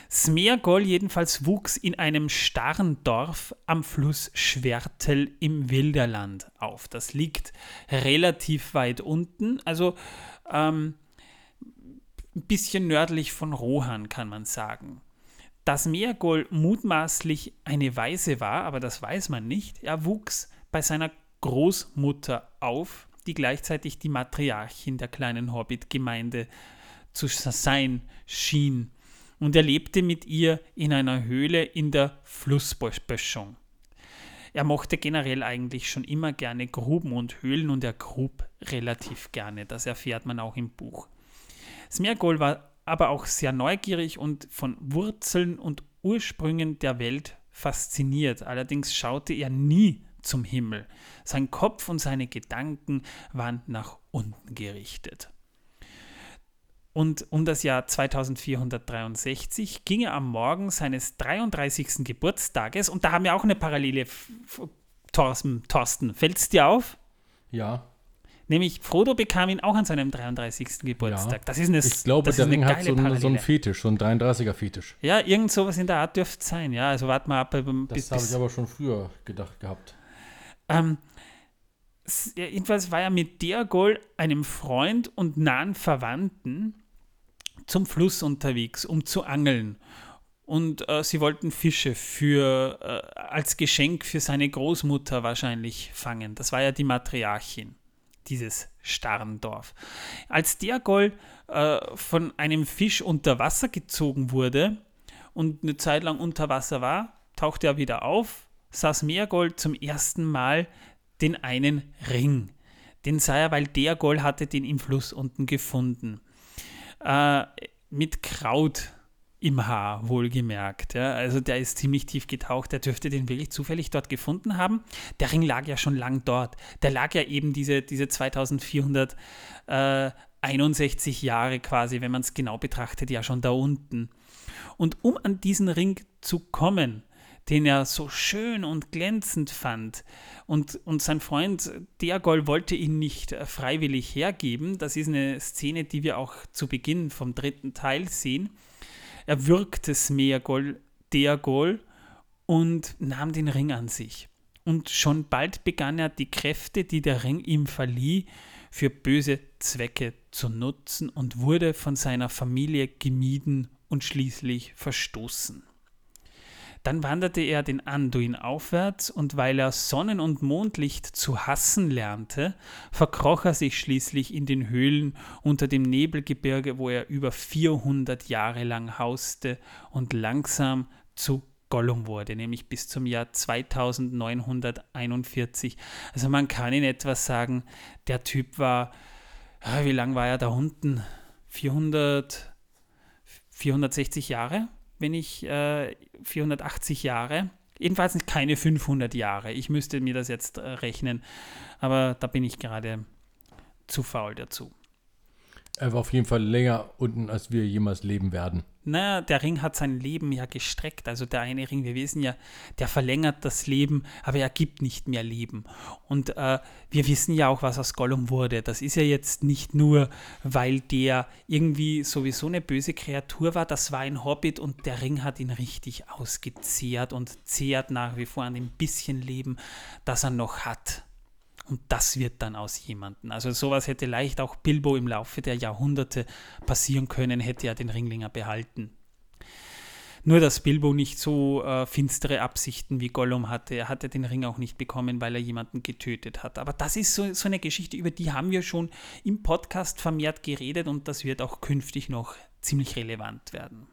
Smeagol jedenfalls wuchs in einem starren Dorf am Fluss Schwertel im Wilderland auf. Das liegt relativ weit unten, also ähm, ein bisschen nördlich von Rohan, kann man sagen. Dass Meergol mutmaßlich eine Weise war, aber das weiß man nicht, er wuchs bei seiner Großmutter auf, die gleichzeitig die Matriarchin der kleinen Hobbit-Gemeinde zu sein schien. Und er lebte mit ihr in einer Höhle in der Flussböschung. Er mochte generell eigentlich schon immer gerne Gruben und Höhlen und er grub relativ gerne. Das erfährt man auch im Buch. Smeagol war aber auch sehr neugierig und von Wurzeln und Ursprüngen der Welt fasziniert. Allerdings schaute er nie zum Himmel. Sein Kopf und seine Gedanken waren nach unten gerichtet. Und um das Jahr 2463 ging er am Morgen seines 33. Geburtstages, und da haben wir auch eine Parallele, Thorsten, Thorsten fällt es dir auf? Ja. Nämlich Frodo bekam ihn auch an seinem 33. Geburtstag. Ja. Das ist eine Ich glaube, der Ring hat so, ein, so einen Fetisch, so einen 33er-Fetisch. Ja, irgend sowas in der Art dürfte es sein. Ja, also warte mal ab. Das habe ich aber schon früher gedacht gehabt. Ähm, jedenfalls war er mit Deagol, einem Freund und nahen Verwandten, zum Fluss unterwegs, um zu angeln. Und äh, sie wollten Fische für, äh, als Geschenk für seine Großmutter wahrscheinlich fangen. Das war ja die Matriarchin dieses starren Dorf. Als Diagol äh, von einem Fisch unter Wasser gezogen wurde und eine Zeit lang unter Wasser war, tauchte er wieder auf, saß Meergold zum ersten Mal den einen Ring. Den sah er, weil Deagol hatte den im Fluss unten gefunden. Äh, mit Kraut im Haar, wohlgemerkt. Ja. Also der ist ziemlich tief getaucht, der dürfte den wirklich zufällig dort gefunden haben. Der Ring lag ja schon lang dort. Der lag ja eben diese, diese 2461 Jahre quasi, wenn man es genau betrachtet, ja schon da unten. Und um an diesen Ring zu kommen, den er so schön und glänzend fand. Und, und sein Freund Diagol wollte ihn nicht äh, freiwillig hergeben. Das ist eine Szene, die wir auch zu Beginn vom dritten Teil sehen. Er würgte Smeagol, Diagol und nahm den Ring an sich. Und schon bald begann er die Kräfte, die der Ring ihm verlieh, für böse Zwecke zu nutzen und wurde von seiner Familie gemieden und schließlich verstoßen. Dann wanderte er den Anduin aufwärts und weil er Sonnen- und Mondlicht zu hassen lernte, verkroch er sich schließlich in den Höhlen unter dem Nebelgebirge, wo er über 400 Jahre lang hauste und langsam zu Gollum wurde, nämlich bis zum Jahr 2941. Also man kann in etwa sagen, der Typ war, ah, wie lang war er da unten? 400, 460 Jahre? Wenn ich äh, 480 Jahre, jedenfalls keine 500 Jahre. Ich müsste mir das jetzt äh, rechnen, aber da bin ich gerade zu faul dazu. Er war auf jeden Fall länger unten, als wir jemals leben werden. Na, der Ring hat sein Leben ja gestreckt. Also der eine Ring, wir wissen ja, der verlängert das Leben, aber er gibt nicht mehr Leben. Und äh, wir wissen ja auch, was aus Gollum wurde. Das ist ja jetzt nicht nur, weil der irgendwie sowieso eine böse Kreatur war. Das war ein Hobbit und der Ring hat ihn richtig ausgezehrt und zehrt nach wie vor an dem bisschen Leben, das er noch hat. Und das wird dann aus jemandem. Also sowas hätte leicht auch Bilbo im Laufe der Jahrhunderte passieren können, hätte er den Ringlinger behalten. Nur, dass Bilbo nicht so äh, finstere Absichten wie Gollum hatte. Er hatte den Ring auch nicht bekommen, weil er jemanden getötet hat. Aber das ist so, so eine Geschichte, über die haben wir schon im Podcast vermehrt geredet und das wird auch künftig noch ziemlich relevant werden.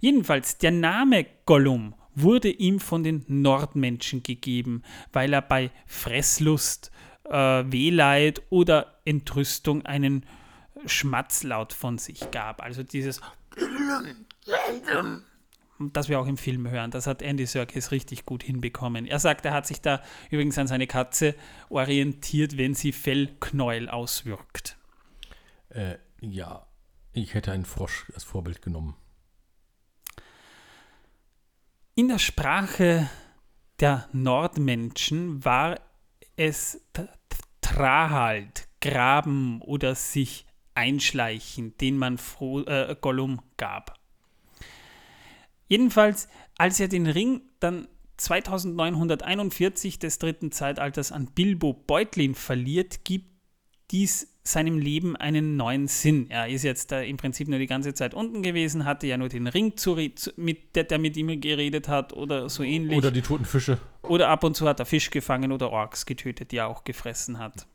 Jedenfalls, der Name Gollum wurde ihm von den Nordmenschen gegeben, weil er bei Fresslust, äh, Wehleid oder Entrüstung einen Schmatzlaut von sich gab. Also dieses das wir auch im Film hören. Das hat Andy Serkis richtig gut hinbekommen. Er sagt, er hat sich da übrigens an seine Katze orientiert, wenn sie Fellknäuel auswirkt. Äh, ja, ich hätte einen Frosch als Vorbild genommen. In der Sprache der Nordmenschen war es Trahalt, graben oder sich einschleichen, den man Fro äh, Gollum gab. Jedenfalls, als er den Ring dann 2941 des dritten Zeitalters an Bilbo Beutlin verliert, gibt dies seinem Leben einen neuen Sinn. Er ist jetzt da im Prinzip nur die ganze Zeit unten gewesen, hatte ja nur den Ring, zu, mit, der, der mit ihm geredet hat oder so ähnlich. Oder die toten Fische. Oder ab und zu hat er Fisch gefangen oder Orks getötet, die er auch gefressen hat.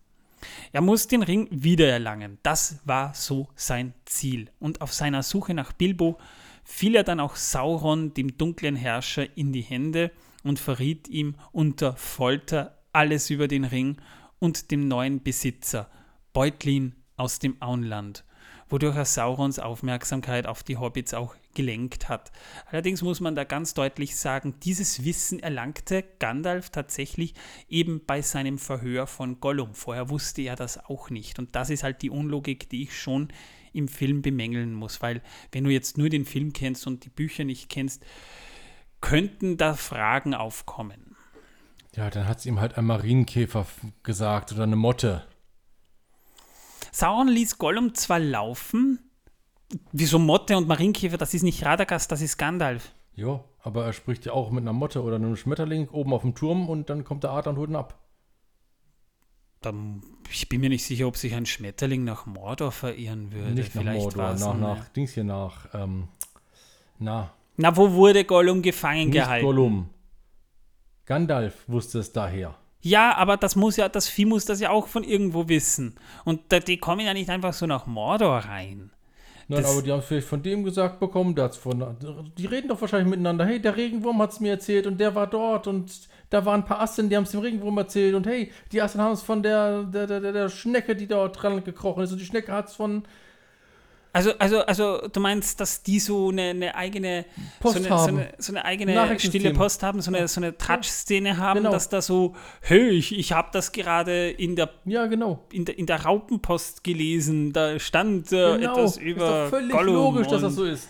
Er muss den Ring wiedererlangen. Das war so sein Ziel. Und auf seiner Suche nach Bilbo fiel er dann auch Sauron, dem dunklen Herrscher, in die Hände und verriet ihm unter Folter alles über den Ring und dem neuen Besitzer, Beutlin aus dem Auenland, wodurch er Saurons Aufmerksamkeit auf die Hobbits auch gelenkt hat. Allerdings muss man da ganz deutlich sagen, dieses Wissen erlangte Gandalf tatsächlich eben bei seinem Verhör von Gollum. Vorher wusste er das auch nicht. Und das ist halt die Unlogik, die ich schon im Film bemängeln muss, weil wenn du jetzt nur den Film kennst und die Bücher nicht kennst, könnten da Fragen aufkommen. Ja, dann hat es ihm halt ein Marienkäfer gesagt oder eine Motte. Sauron ließ Gollum zwar laufen, wieso Motte und Marienkäfer, das ist nicht Radagast, das ist Gandalf. Ja, aber er spricht ja auch mit einer Motte oder einem Schmetterling oben auf dem Turm und dann kommt der Adler und holt ihn ab. Dann, ich bin mir nicht sicher, ob sich ein Schmetterling nach Mordor verirren würde. Nicht nach Vielleicht Mordor, nach, nach Dings hier nach, ähm, na. Na, wo wurde Gollum gefangen nicht gehalten? Gollum. Gandalf wusste es daher. Ja, aber das muss ja, das Vieh muss das ja auch von irgendwo wissen. Und die kommen ja nicht einfach so nach Mordor rein. Nein, das aber die haben es vielleicht von dem gesagt bekommen, der von, die reden doch wahrscheinlich miteinander. Hey, der Regenwurm hat es mir erzählt und der war dort und da waren ein paar Assen, die haben es dem Regenwurm erzählt und hey, die Assen haben es von der, der, der, der Schnecke, die dort dran gekrochen ist und die Schnecke hat es von also, also, also du meinst, dass die so eine, eine eigene Post so eine, haben. So eine, so eine eigene stille Post haben, so eine, so eine Touch-Szene haben, genau. dass da so, hey, ich, ich habe das gerade in der, ja, genau. in, der, in der Raupenpost gelesen, da stand äh, genau. etwas über ist doch völlig logisch, dass das so ist.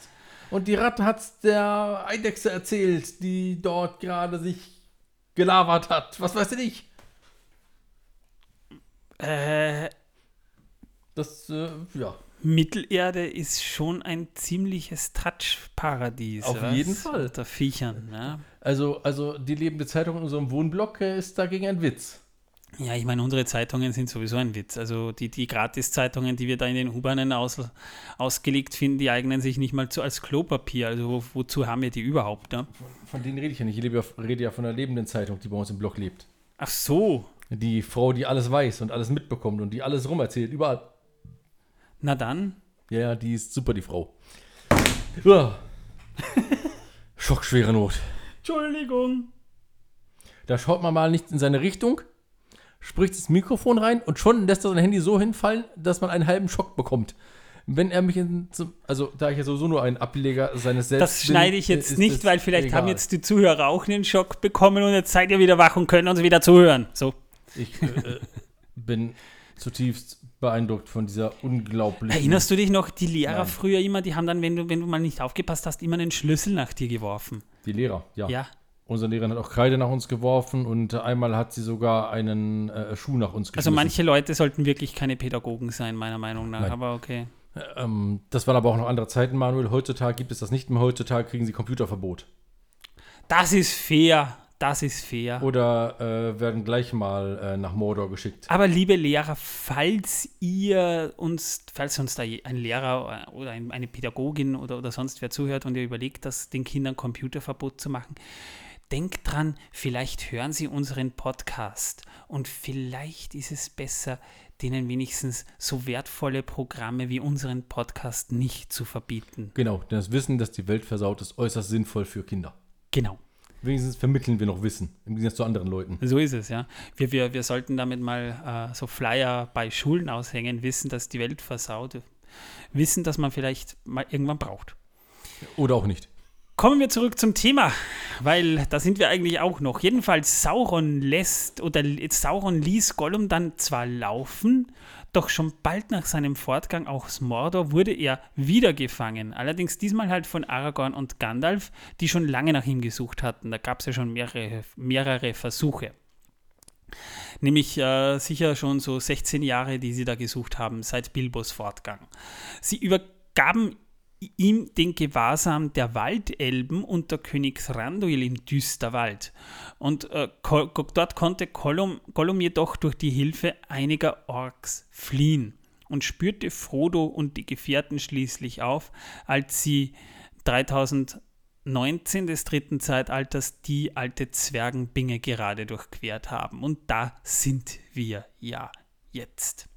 Und die Ratte hat's der Eidechse erzählt, die dort gerade sich gelabert hat. Was weiß ich? Äh, Das, äh, ja. Mittelerde ist schon ein ziemliches Touch-Paradies. Auf was? jeden Fall. Unter Viechern, ja. Also, also die lebende Zeitung in unserem Wohnblock äh, ist dagegen ein Witz. Ja, ich meine, unsere Zeitungen sind sowieso ein Witz. Also die, die Gratis-Zeitungen, die wir da in den U-Bahnen aus, ausgelegt finden, die eignen sich nicht mal zu, als Klopapier. Also wo, wozu haben wir die überhaupt? Ne? Von denen rede ich ja nicht. Ich lebe, rede ja von der lebenden Zeitung, die bei uns im Block lebt. Ach so. Die Frau, die alles weiß und alles mitbekommt und die alles rumerzählt, überall. Na dann. Ja, ja, die ist super, die Frau. Ja. Schockschwere Not. Entschuldigung. Da schaut man mal nicht in seine Richtung, spricht ins Mikrofon rein und schon lässt er sein Handy so hinfallen, dass man einen halben Schock bekommt. Wenn er mich in, zum- also da ich ja sowieso nur ein Ableger seines Selbst Das schneide ich bin, jetzt ist nicht, weil vielleicht haben egal. jetzt die Zuhörer auch einen Schock bekommen und jetzt seid ihr wieder wach und können uns wieder zuhören. So. Ich äh, äh, bin zutiefst beeindruckt von dieser unglaublichen. Erinnerst du dich noch, die Lehrer Nein. früher immer, die haben dann, wenn du, wenn du mal nicht aufgepasst hast, immer einen Schlüssel nach dir geworfen. Die Lehrer, ja. Ja. Unsere Lehrerin hat auch Kreide nach uns geworfen und einmal hat sie sogar einen äh, Schuh nach uns Also geschmissen. manche Leute sollten wirklich keine Pädagogen sein, meiner Meinung nach. Nein. Aber okay. Ähm, das waren aber auch noch andere Zeiten, Manuel. Heutzutage gibt es das nicht mehr. Heutzutage kriegen sie Computerverbot. Das ist fair. Das ist fair. Oder äh, werden gleich mal äh, nach Mordor geschickt. Aber liebe Lehrer, falls ihr uns, falls uns da ein Lehrer oder ein, eine Pädagogin oder, oder sonst wer zuhört und ihr überlegt, das den Kindern Computerverbot zu machen, denkt dran, vielleicht hören sie unseren Podcast und vielleicht ist es besser, denen wenigstens so wertvolle Programme wie unseren Podcast nicht zu verbieten. Genau, denn das Wissen, dass die Welt versaut ist, äußerst sinnvoll für Kinder. Genau. Wenigstens vermitteln wir noch Wissen, im Gegensatz zu anderen Leuten. So ist es, ja. Wir, wir, wir sollten damit mal äh, so Flyer bei Schulen aushängen, wissen, dass die Welt versaut, wissen, dass man vielleicht mal irgendwann braucht. Oder auch nicht. Kommen wir zurück zum Thema, weil da sind wir eigentlich auch noch. Jedenfalls Sauron lässt oder Sauron ließ Gollum dann zwar laufen, doch schon bald nach seinem Fortgang aus Mordor wurde er wieder gefangen. Allerdings diesmal halt von Aragorn und Gandalf, die schon lange nach ihm gesucht hatten. Da gab es ja schon mehrere, mehrere Versuche. Nämlich äh, sicher schon so 16 Jahre, die sie da gesucht haben, seit Bilbos Fortgang. Sie übergaben ihm den Gewahrsam der Waldelben unter König Thranduil im Düsterwald. Und äh, dort konnte Gollum, Gollum jedoch durch die Hilfe einiger Orks fliehen und spürte Frodo und die Gefährten schließlich auf, als sie 3019 des dritten Zeitalters die alte Zwergenbinge gerade durchquert haben. Und da sind wir ja jetzt.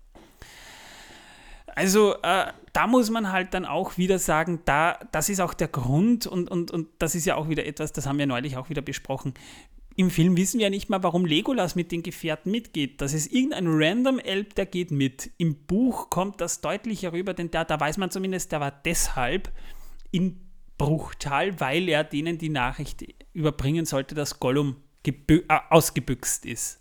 Also äh, da muss man halt dann auch wieder sagen, da, das ist auch der Grund und, und, und das ist ja auch wieder etwas, das haben wir neulich auch wieder besprochen. Im Film wissen wir ja nicht mal, warum Legolas mit den Gefährten mitgeht. Das ist irgendein random Elb, der geht mit. Im Buch kommt das deutlich herüber, denn da, da weiß man zumindest, der war deshalb in Bruchtal, weil er denen die Nachricht überbringen sollte, dass Gollum äh, ausgebüxt ist.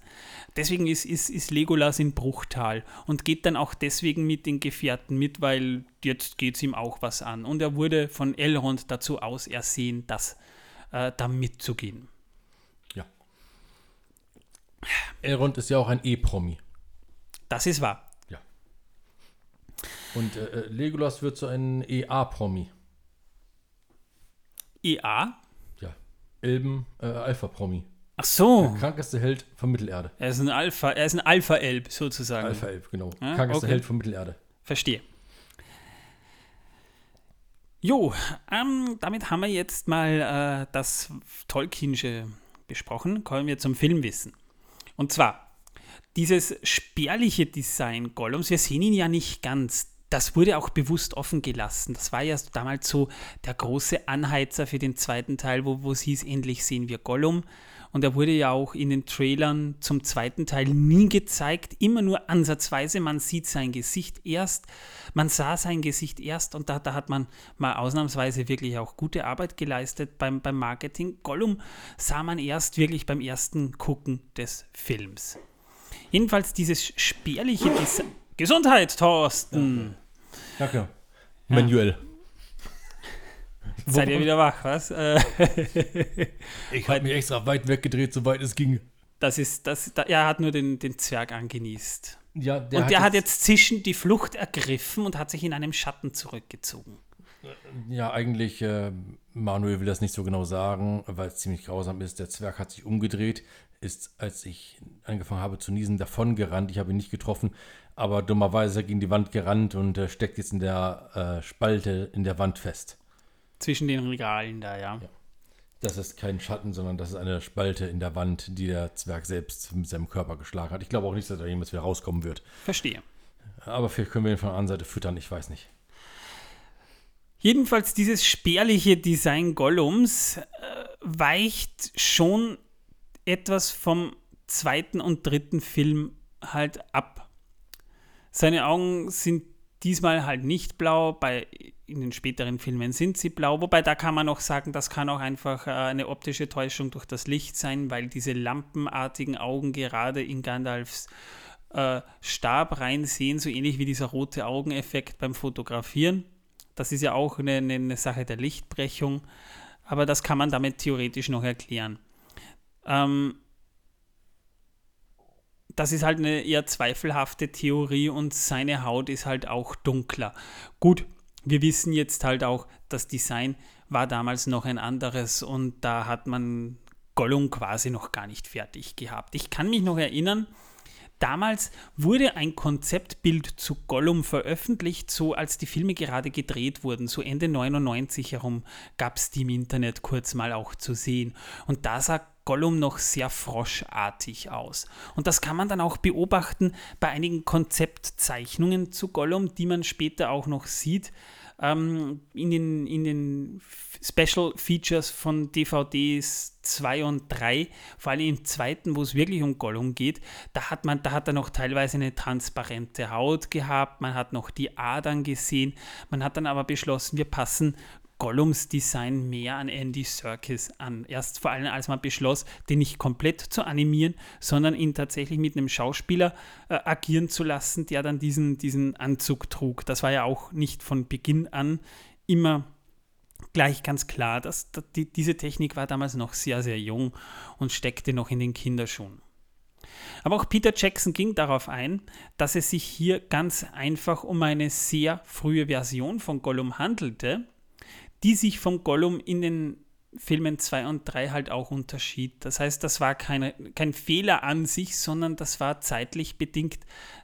Deswegen ist, ist, ist Legolas in Bruchtal und geht dann auch deswegen mit den Gefährten mit, weil jetzt geht es ihm auch was an. Und er wurde von Elrond dazu ausersehen, das äh, da mitzugehen. Ja. Elrond ist ja auch ein E-Promi. Das ist wahr. Ja. Und äh, äh, Legolas wird so ein EA-Promi. EA? Ja. Elben, äh, Alpha-Promi. Ach so. Krankeste Held von Mittelerde. Er ist ein Alpha, er ist ein Alpha-Elb sozusagen. Alpha-Elb, genau. Ah, Krankeste okay. Held von Mittelerde. Verstehe. Jo, ähm, damit haben wir jetzt mal äh, das Tolkienische besprochen. Kommen wir zum Filmwissen. Und zwar, dieses spärliche Design Gollums, wir sehen ihn ja nicht ganz. Das wurde auch bewusst offen gelassen. Das war ja damals so der große Anheizer für den zweiten Teil, wo, wo es hieß, endlich sehen wir Gollum. Und er wurde ja auch in den Trailern zum zweiten Teil nie gezeigt, immer nur ansatzweise. Man sieht sein Gesicht erst, man sah sein Gesicht erst und da, da hat man mal ausnahmsweise wirklich auch gute Arbeit geleistet beim, beim Marketing. Gollum sah man erst wirklich beim ersten Gucken des Films. Jedenfalls dieses spärliche Design. Gesundheit, Thorsten! Danke. Manuel. Seid ihr wieder wach, was? Äh, Ich habe mich extra weit weggedreht, soweit es ging. das ist, das, da, er hat nur den, den Zwerg angenießt. Ja, der Und der hat jetzt zischend die Flucht ergriffen und hat sich in einem Schatten zurückgezogen. Ja, eigentlich, äh, Manuel will das nicht so genau sagen, weil es ziemlich grausam ist. Der Zwerg hat sich umgedreht, ist, als ich angefangen habe zu niesen, davon gerannt. Ich habe ihn nicht getroffen, aber dummerweise gegen die Wand gerannt und äh, steckt jetzt in der äh, Spalte in der Wand fest. Zwischen den Regalen da, ja. Ja. Das ist kein Schatten, sondern das ist eine Spalte in der Wand, die der Zwerg selbst mit seinem Körper geschlagen hat. Ich glaube auch nicht, dass er jemals wieder rauskommen wird. Verstehe. Aber vielleicht können wir ihn von der anderen Seite füttern, ich weiß nicht. Jedenfalls dieses spärliche Design Gollums äh, weicht schon etwas vom zweiten und dritten Film halt ab. Seine Augen sind diesmal halt nicht blau, bei in den späteren Filmen sind sie blau, wobei da kann man auch sagen, das kann auch einfach äh, eine optische Täuschung durch das Licht sein, weil diese lampenartigen Augen gerade in Gandalfs äh, Stab reinsehen, so ähnlich wie dieser rote Augeneffekt beim Fotografieren. Das ist ja auch eine, eine, eine Sache der Lichtbrechung, aber das kann man damit theoretisch noch erklären. Ähm, das ist halt eine eher zweifelhafte Theorie und seine Haut ist halt auch dunkler. Gut, wir wissen jetzt halt auch, das Design war damals noch ein anderes und da hat man Gollum quasi noch gar nicht fertig gehabt. Ich kann mich noch erinnern, damals wurde ein Konzeptbild zu Gollum veröffentlicht, so als die Filme gerade gedreht wurden. So Ende 99 herum gab es die im Internet kurz mal auch zu sehen. Und da sah Gollum noch sehr froschartig aus. Und das kann man dann auch beobachten bei einigen Konzeptzeichnungen zu Gollum, die man später auch noch sieht. Ähm, in, den, in den Special Features von DVDs 2 und 3, vor allem im zweiten, wo es wirklich um Gollum geht, da hat man, da hat er noch teilweise eine transparente Haut gehabt, man hat noch die Adern gesehen, man hat dann aber beschlossen, wir passen Gollums Design mehr an Andy Serkis an. Erst vor allem, als man beschloss, den nicht komplett zu animieren, sondern ihn tatsächlich mit einem Schauspieler äh, agieren zu lassen, der dann diesen, diesen Anzug trug. Das war ja auch nicht von Beginn an immer gleich ganz klar. Dass, dass die, diese Technik war damals noch sehr, sehr jung und steckte noch in den Kinderschuhen. Aber auch Peter Jackson ging darauf ein, dass es sich hier ganz einfach um eine sehr frühe Version von Gollum handelte, die sich vom Gollum in den Filmen 2 und 3 halt auch unterschied. Das heißt, das war keine, kein Fehler an sich, sondern das war zeitlich bedingt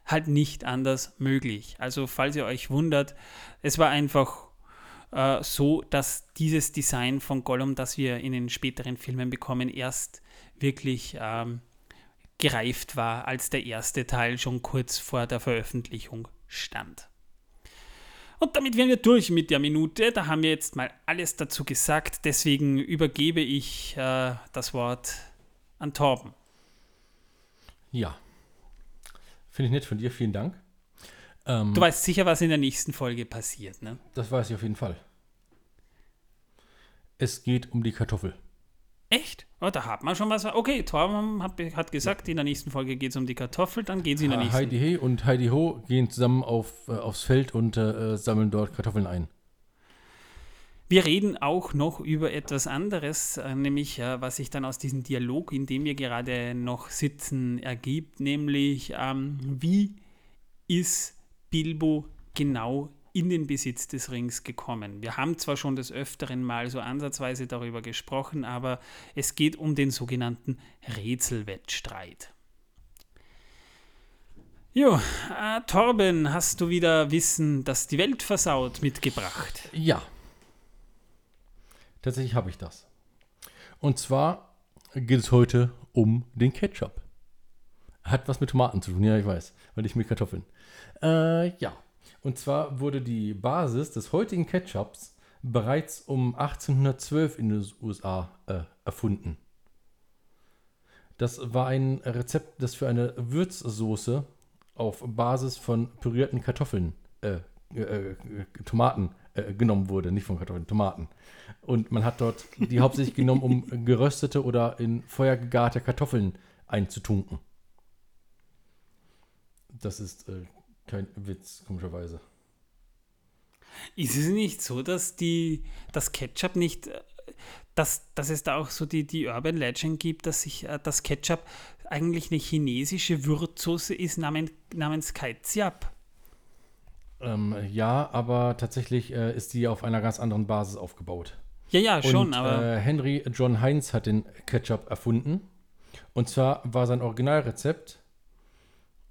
halt nicht anders möglich. Also falls ihr euch wundert, es war einfach äh, so, dass dieses Design von Gollum, das wir in den späteren Filmen bekommen, erst wirklich ähm, gereift war, als der erste Teil schon kurz vor der Veröffentlichung stand. Und damit wären wir durch mit der Minute. Da haben wir jetzt mal alles dazu gesagt. Deswegen übergebe ich äh, das Wort an Torben. Ja. Finde ich nett von dir, vielen Dank. Ähm, Du weißt sicher, was in der nächsten Folge passiert, ne? das weiß ich auf jeden Fall. Es geht um die Kartoffel. Echt? Oh, da hat man schon was. Okay, Torben hat, hat gesagt, in der nächsten Folge geht es um die Kartoffel, dann geht es in der nächsten. Heidi He und Heidi Ho gehen zusammen auf, äh, aufs Feld und äh, sammeln dort Kartoffeln ein. Wir reden auch noch über etwas anderes, äh, nämlich äh, was sich dann aus diesem Dialog, in dem wir gerade noch sitzen, ergibt, nämlich ähm, wie ist Bilbo genau in den Besitz des Rings gekommen. Wir haben zwar schon des Öfteren mal so ansatzweise darüber gesprochen, aber es geht um den sogenannten Rätselwettstreit. Jo, äh, Torben, hast du wieder Wissen, das die Welt versaut, mitgebracht? Ja. Tatsächlich habe ich das. Und zwar geht es heute um den Ketchup. Hat was mit Tomaten zu tun, ja, ich weiß, weil nicht mit Kartoffeln. Äh, ja. Und zwar wurde die Basis des heutigen Ketchups bereits um 1812 in den USA äh, erfunden. Das war ein Rezept, das für eine Würzsoße auf Basis von pürierten Kartoffeln, äh, äh, Tomaten äh, genommen wurde, nicht von Kartoffeln, Tomaten. Und man hat dort die hauptsächlich genommen, um geröstete oder in Feuer gegarte Kartoffeln einzutunken. Das ist äh, kein Witz, komischerweise. Ist es nicht so, dass die, das Ketchup nicht, dass, dass es da auch so die, die Urban Legend gibt, dass sich äh, das Ketchup eigentlich eine chinesische Würzsoße ist namens, namens Kaiziap? Ähm, ja, aber tatsächlich äh, ist die auf einer ganz anderen Basis aufgebaut. Ja, ja, schon, Und, aber. Äh, Henry John Heinz hat den Ketchup erfunden. Und zwar war sein Originalrezept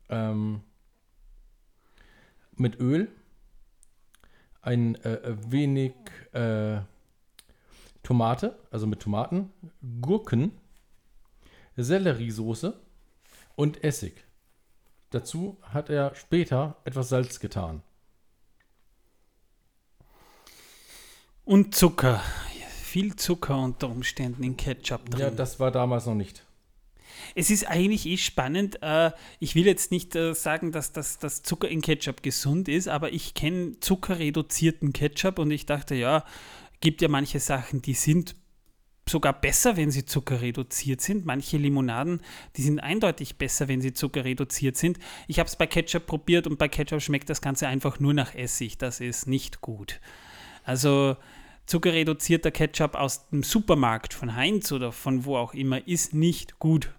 ähm, mit Öl, ein äh, wenig äh, Tomate, also mit Tomaten, Gurken, Selleriesoße und Essig. Dazu hat er später etwas Salz getan. Und Zucker. Viel Zucker unter Umständen in Ketchup drin. Ja, das war damals noch nicht. Es ist eigentlich eh spannend. Äh, ich will jetzt nicht äh, sagen, dass das dass Zucker in Ketchup gesund ist, aber ich kenne zuckerreduzierten Ketchup und ich dachte, ja, gibt ja manche Sachen, die sind sogar besser, wenn sie zuckerreduziert sind. Manche Limonaden, die sind eindeutig besser, wenn sie zuckerreduziert sind. Ich habe es bei Ketchup probiert und bei Ketchup schmeckt das Ganze einfach nur nach Essig. Das ist nicht gut. Also zuckerreduzierter Ketchup aus dem Supermarkt von Heinz oder von wo auch immer ist nicht gut.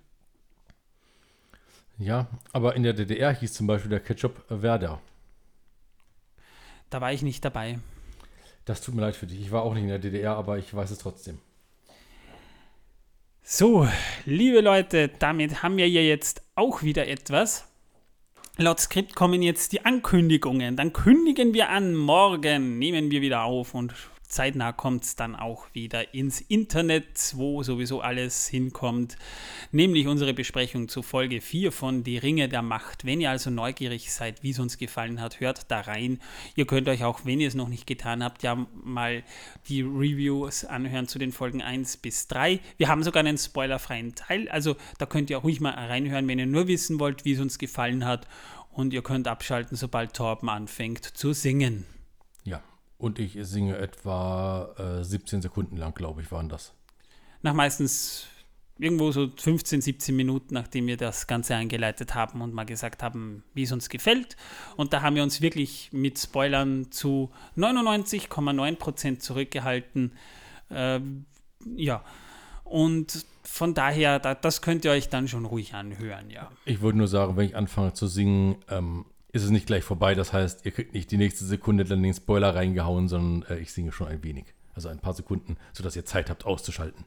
Ja, aber in der DDR hieß zum Beispiel der Ketchup Werder. Da war ich nicht dabei. Das tut mir leid für dich. Ich war auch nicht in der DDR, aber ich weiß es trotzdem. So, liebe Leute, damit haben wir ja jetzt auch wieder etwas. Laut Skript kommen jetzt die Ankündigungen. Dann kündigen wir an, morgen nehmen wir wieder auf und zeitnah kommt es dann auch wieder ins Internet, wo sowieso alles hinkommt, nämlich unsere Besprechung zu Folge 4 von Die Ringe der Macht. Wenn ihr also neugierig seid, wie es uns gefallen hat, hört da rein. Ihr könnt euch auch, wenn ihr es noch nicht getan habt, ja mal die Reviews anhören zu den Folgen 1 bis 3. Wir haben sogar einen spoilerfreien Teil, also da könnt ihr auch ruhig mal reinhören, wenn ihr nur wissen wollt, wie es uns gefallen hat. Und ihr könnt abschalten, sobald Torben anfängt zu singen. Und ich singe etwa äh, 17 Sekunden lang, glaube ich, waren das. Nach meistens irgendwo so 15, 17 Minuten, nachdem wir das Ganze eingeleitet haben und mal gesagt haben, wie es uns gefällt. Und da haben wir uns wirklich mit Spoilern zu 99,9% zurückgehalten. Ähm, ja, und von daher, da, das könnt ihr euch dann schon ruhig anhören, ja. Ich wollte nur sagen, wenn ich anfange zu singen, ähm, ist es nicht gleich vorbei. Das heißt, ihr kriegt nicht die nächste Sekunde dann den Spoiler reingehauen, sondern äh, ich singe schon ein wenig. Also ein paar Sekunden, sodass ihr Zeit habt auszuschalten.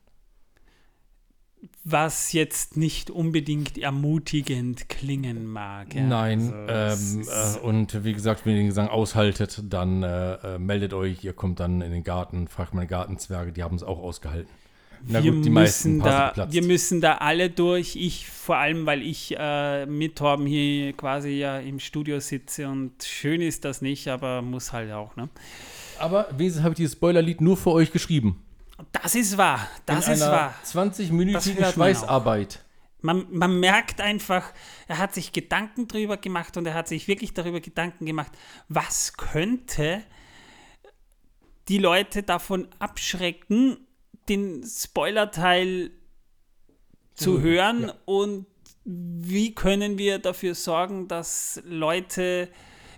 Was jetzt nicht unbedingt ermutigend klingen mag. Ja. Nein, Also, ähm, äh, und wie gesagt, wenn ihr den Gesang aushaltet, dann äh, äh, meldet euch, ihr kommt dann in den Garten, fragt meine Gartenzwerge, die haben es auch ausgehalten. Na wir, gut, die müssen da, wir müssen da alle durch. Ich vor allem, weil ich äh, mit Torben hier quasi ja im Studio sitze und schön ist das nicht, aber muss halt auch. Ne? Aber wenigstens habe ich dieses Spoilerlied nur für euch geschrieben. Das ist wahr. Das in ist einer wahr. 20-minütigen Das hört man Schweißarbeit. Man, man merkt einfach, er hat sich Gedanken drüber gemacht und er hat sich wirklich darüber Gedanken gemacht, was könnte die Leute davon abschrecken, den Spoilerteil zu Mhm, hören ja. und wie können wir dafür sorgen, dass Leute,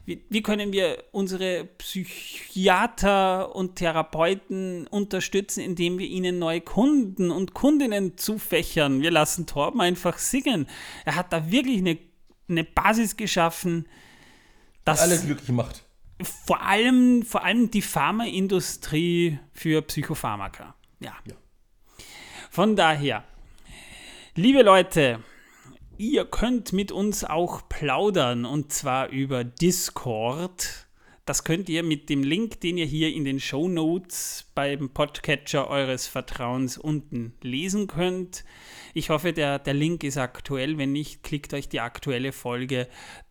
wie, wie können wir unsere Psychiater und Therapeuten unterstützen, indem wir ihnen neue Kunden und Kundinnen zufächern. Wir lassen Torben einfach singen. Er hat da wirklich eine, eine Basis geschaffen, dass Alle glücklich macht. vor allem, vor allem die Pharmaindustrie für Psychopharmaka. Ja. Ja. Von daher, liebe Leute, ihr könnt mit uns auch plaudern und zwar über Discord. Das könnt ihr mit dem Link, den ihr hier in den Show Notes beim Podcatcher eures Vertrauens unten lesen könnt. Ich hoffe, der, der Link ist aktuell. Wenn nicht, klickt euch die aktuelle Folge.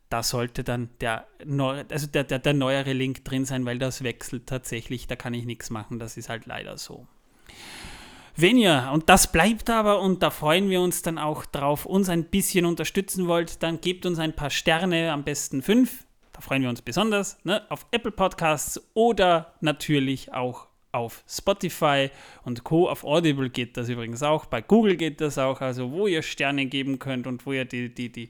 Da sollte dann der, neu, also der, der, der neuere Link drin sein, weil das wechselt tatsächlich. Da kann ich nichts machen. Das ist halt leider so. Wenn ihr, und das bleibt aber, und da freuen wir uns dann auch drauf, uns ein bisschen unterstützen wollt, dann gebt uns ein paar Sterne, am besten fünf. Da freuen wir uns besonders, ne? auf Apple Podcasts oder natürlich auch auf Spotify und Co. Auf Audible geht das übrigens auch, bei Google geht das auch, also wo ihr Sterne geben könnt und wo ihr die, die, die,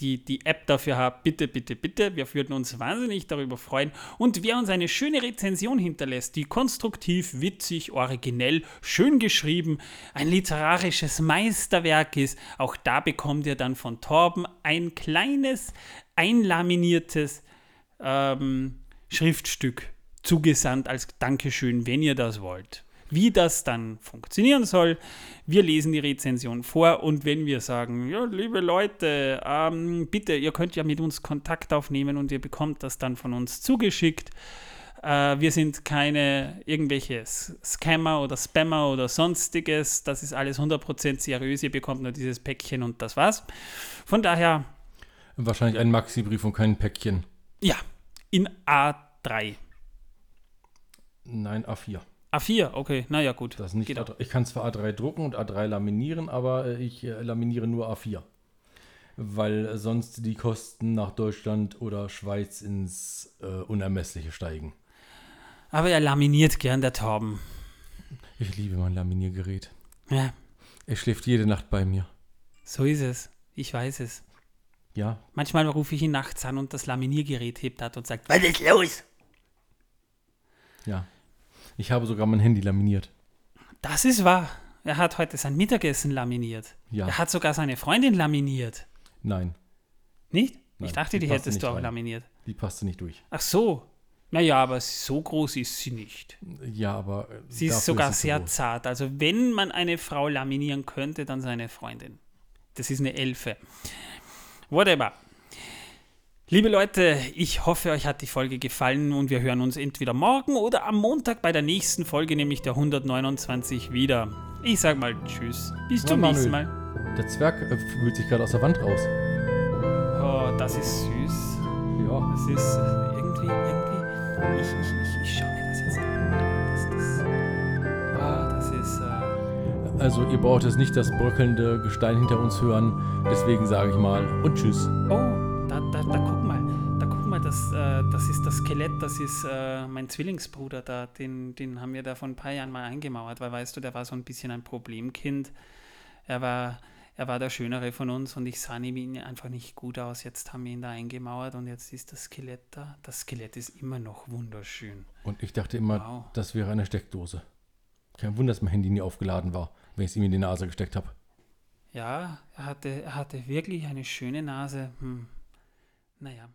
die, die App dafür habt, bitte, bitte, bitte. Wir würden uns wahnsinnig darüber freuen. Und wer uns eine schöne Rezension hinterlässt, die konstruktiv, witzig, originell, schön geschrieben, ein literarisches Meisterwerk ist, auch da bekommt ihr dann von Torben ein kleines, einlaminiertes ähm, Schriftstück zugesandt als Dankeschön, wenn ihr das wollt. Wie das dann funktionieren soll, wir lesen die Rezension vor und wenn wir sagen, ja, liebe Leute, ähm, bitte, ihr könnt ja mit uns Kontakt aufnehmen und ihr bekommt das dann von uns zugeschickt. Äh, wir sind keine irgendwelche Scammer oder Spammer oder sonstiges. Das ist alles 100% seriös. Ihr bekommt nur dieses Päckchen und das war's. Von daher. Wahrscheinlich ein Maxi-Brief und kein Päckchen. Ja, in A3. Nein, A4. A4, okay, naja, gut. Das nicht A3. Ich kann zwar A3 drucken und A3 laminieren, aber äh, ich äh, laminiere nur A4. Weil sonst die Kosten nach Deutschland oder Schweiz ins äh, Unermessliche steigen. Aber er laminiert gern, der Torben. Ich liebe mein Laminiergerät. Ja. Er schläft jede Nacht bei mir. So ist es. Ich weiß es. Ja. Manchmal rufe ich ihn nachts an und das Laminiergerät hebt hat und sagt, was ist los? Ja. Ich habe sogar mein Handy laminiert. Das ist wahr. Er hat heute sein Mittagessen laminiert. Ja. Er hat sogar seine Freundin laminiert. Nein. Nicht? Nein, ich dachte, die die, hättest du auch rein. laminiert. Die passte nicht durch. Ach so. Naja, aber so groß ist sie nicht. Ja, aber. äh, Sie ist sogar sie sehr groß. zart. Also wenn man eine Frau laminieren könnte, dann seine Freundin. Das ist eine Elfe. Whatever. Liebe Leute, ich hoffe, euch hat die Folge gefallen und wir hören uns entweder morgen oder am Montag bei der nächsten Folge, nämlich der 129 wieder. Ich sag mal Tschüss. Bis Ja, zum nächsten Manuel. Mal. Der Zwerg äh, wühlt sich gerade aus der Wand raus. Oh, das ist süß. Ja. Das ist äh, irgendwie, irgendwie. Ich, ich, ich, ich schau mir das jetzt an. Das, das, ah, das ist. Äh, Also, ihr braucht jetzt nicht das bröckelnde Gestein hinter uns hören. Deswegen sage ich mal und tschüss. Oh, da, da, da guck mal, das, äh, das ist das Skelett, das ist äh, mein Zwillingsbruder da. Den, den haben wir da vor ein paar Jahren mal eingemauert, weil weißt du, der war so ein bisschen ein Problemkind. Er war, er war der Schönere von uns und ich sah ihm einfach nicht gut aus. Jetzt haben wir ihn da eingemauert und jetzt ist das Skelett da. Das Skelett ist immer noch wunderschön. Und ich dachte immer, Wow. das wäre eine Steckdose. Kein Wunder, dass mein Handy nie aufgeladen war, wenn ich es ihm in die Nase gesteckt habe. Ja, er hatte, er hatte wirklich eine schöne Nase. Hm. Naja.